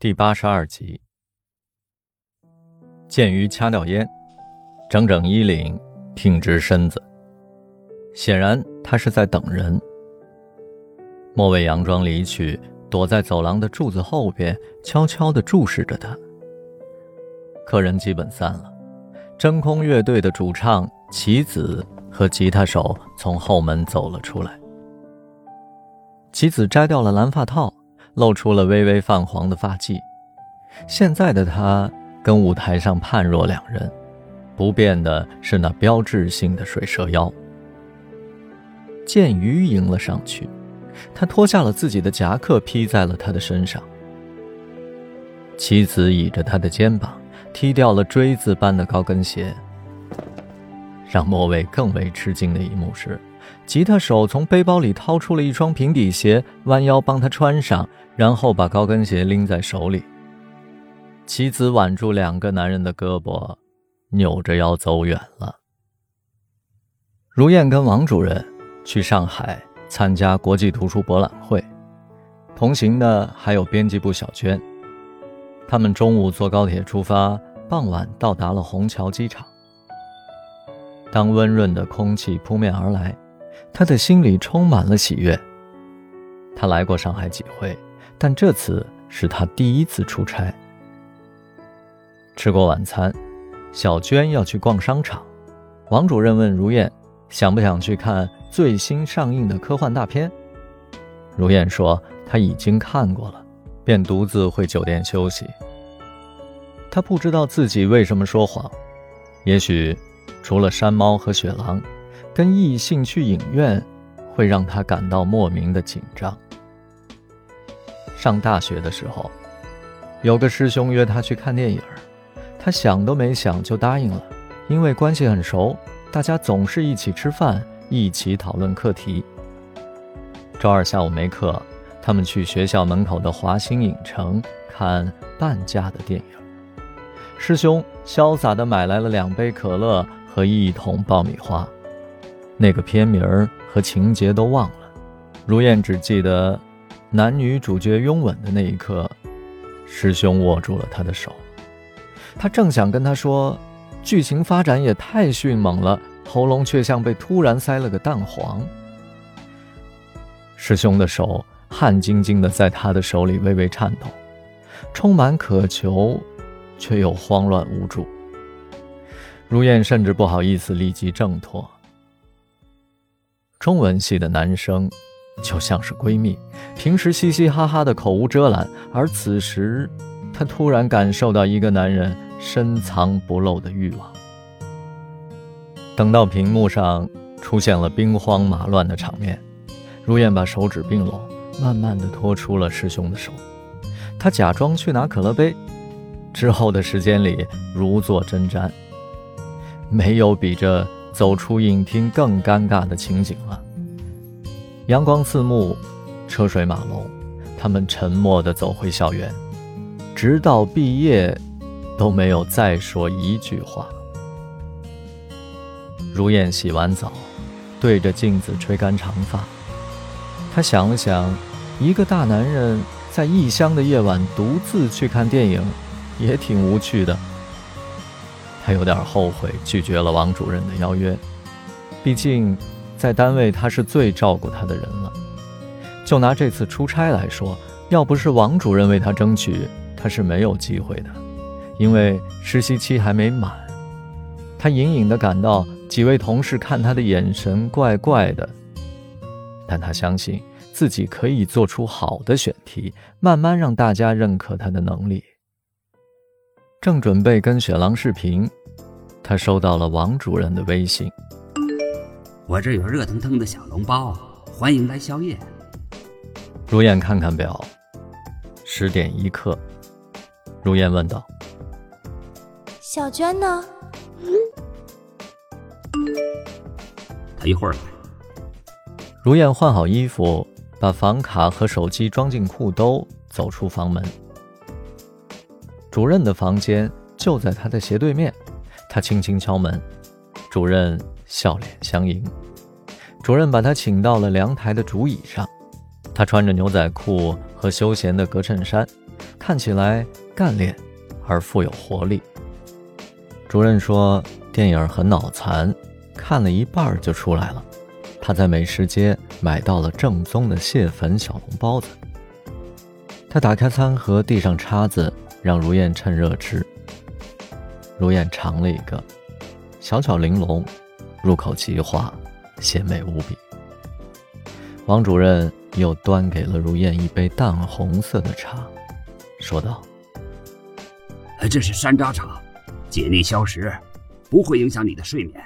第八十二集。剑鱼掐掉烟，整整衣领，挺直身子，显然他是在等人。莫伟佯装离去，躲在走廊的柱子后边，悄悄地注视着他。客人基本散了，真空乐队的主唱棋子和吉他手从后门走了出来。棋子摘掉了蓝发套，露出了微微泛黄的发髻。现在的他跟舞台上判若两人，不变的是那标志性的水蛇腰。剑鱼迎了上去，他脱下了自己的夹克披在了他的身上。妻子倚着他的肩膀，踢掉了锥子般的高跟鞋。让莫伟更为吃惊的一幕是，吉他手从背包里掏出了一双平底鞋，弯腰帮他穿上，然后把高跟鞋拎在手里。妻子挽住两个男人的胳膊，扭着腰走远了。如燕跟王主任去上海参加国际图书博览会，同行的还有编辑部小娟。他们中午坐高铁出发，傍晚到达了虹桥机场。当温润的空气扑面而来，他的心里充满了喜悦。他来过上海几回，但这次是他第一次出差。吃过晚餐，小娟要去逛商场。王主任问如燕：“想不想去看最新上映的科幻大片？”如燕说：“她已经看过了，便独自回酒店休息。”她不知道自己为什么说谎，也许除了山猫和雪狼，跟异性去影院会让她感到莫名的紧张。上大学的时候，有个师兄约她去看电影。他想都没想就答应了，因为关系很熟，大家总是一起吃饭，一起讨论课题。周二下午没课，他们去学校门口的华星影城看半价的电影。师兄潇洒地买来了两杯可乐和一桶爆米花，那个片名儿和情节都忘了。如燕只记得，男女主角拥吻的那一刻，师兄握住了她的手。他正想跟他说，剧情发展也太迅猛了，喉咙却像被突然塞了个蛋黄。师兄的手汗津津的在他的手里微微颤抖，充满渴求，却又慌乱无助。如燕甚至不好意思立即挣脱。中文系的男生就像是闺蜜，平时嘻嘻哈哈的口无遮拦，而此时。她突然感受到一个男人深藏不露的欲望。等到屏幕上出现了兵荒马乱的场面，如燕把手指并拢，慢慢的拖出了师兄的手。他假装去拿可乐杯，之后的时间里如坐针毡。没有比这走出影厅更尴尬的情景了。阳光刺目，车水马龙，他们沉默地走回校园。直到毕业，都没有再说一句话。如燕洗完澡，对着镜子吹干长发。她想了想，一个大男人在异乡的夜晚独自去看电影，也挺无趣的。他有点后悔拒绝了王主任的邀约，毕竟在单位他是最照顾他的人了。就拿这次出差来说，要不是王主任为他争取，他是没有机会的，因为实习期还没满。他隐隐地感到几位同事看他的眼神怪怪的，但他相信自己可以做出好的选题，慢慢让大家认可他的能力。正准备跟雪狼视频，他收到了王主任的微信：“我这有热腾腾的小笼包，欢迎来宵夜。”如燕看看表，十点一刻。如燕问道：“小娟呢？”她一会儿来。如燕换好衣服，把房卡和手机装进裤兜，走出房门。主任的房间就在他的斜对面。他轻轻敲门，主任笑脸相迎。主任把他请到了凉台的竹椅上。他穿着牛仔裤和休闲的格衬衫。看起来干练而富有活力。主任说电影很脑残，看了一半就出来了。他在美食街买到了正宗的蟹粉小笼包子。他打开餐盒，递上叉子，让如燕趁热吃。如燕尝了一个，小巧玲珑，入口即化，鲜美无比。王主任又端给了如燕一杯淡红色的茶，说道：“这是山楂茶，解腻消食，不会影响你的睡眠。”